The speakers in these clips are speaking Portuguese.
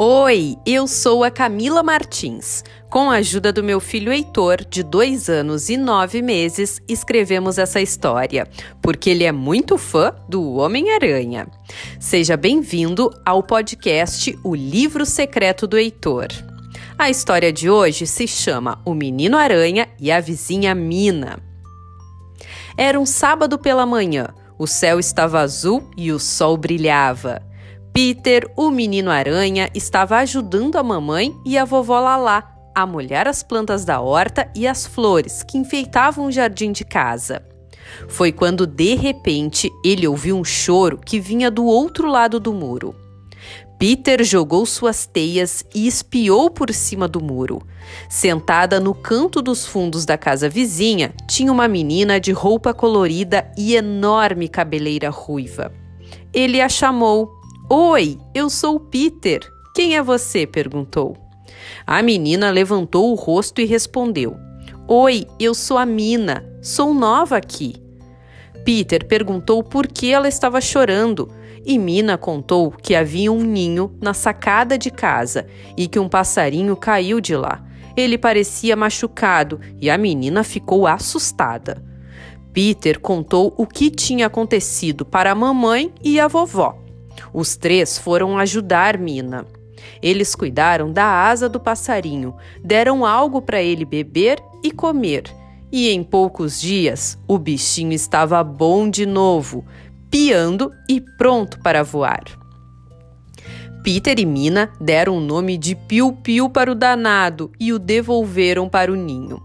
Oi, eu sou a Camila Martins. Com a ajuda do meu filho Heitor, de dois anos e nove meses, escrevemos essa história, porque ele é muito fã do Homem-Aranha. Seja bem-vindo ao podcast O Livro Secreto do Heitor. A história de hoje se chama O Menino Aranha e a Vizinha Mina. Era um sábado pela manhã, o céu estava azul e o sol brilhava. Peter, o menino aranha, estava ajudando a mamãe e a vovó Lalá a molhar as plantas da horta e as flores que enfeitavam o jardim de casa. Foi quando de repente ele ouviu um choro que vinha do outro lado do muro. Peter jogou suas teias e espiou por cima do muro. Sentada no canto dos fundos da casa vizinha, tinha uma menina de roupa colorida e enorme cabeleira ruiva. Ele a chamou Oi, eu sou o Peter. Quem é você? perguntou. A menina levantou o rosto e respondeu: Oi, eu sou a Mina. Sou nova aqui. Peter perguntou por que ela estava chorando e Mina contou que havia um ninho na sacada de casa e que um passarinho caiu de lá. Ele parecia machucado e a menina ficou assustada. Peter contou o que tinha acontecido para a mamãe e a vovó. Os três foram ajudar Mina. Eles cuidaram da asa do passarinho, deram algo para ele beber e comer. E em poucos dias, o bichinho estava bom de novo, piando e pronto para voar. Peter e Mina deram o nome de Piu-Piu para o danado e o devolveram para o ninho.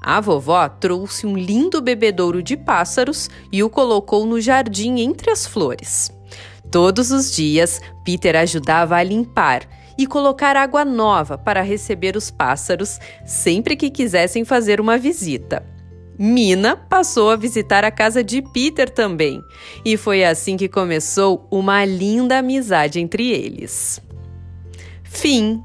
A vovó trouxe um lindo bebedouro de pássaros e o colocou no jardim entre as flores. Todos os dias, Peter ajudava a limpar e colocar água nova para receber os pássaros sempre que quisessem fazer uma visita. Mina passou a visitar a casa de Peter também, e foi assim que começou uma linda amizade entre eles. Fim.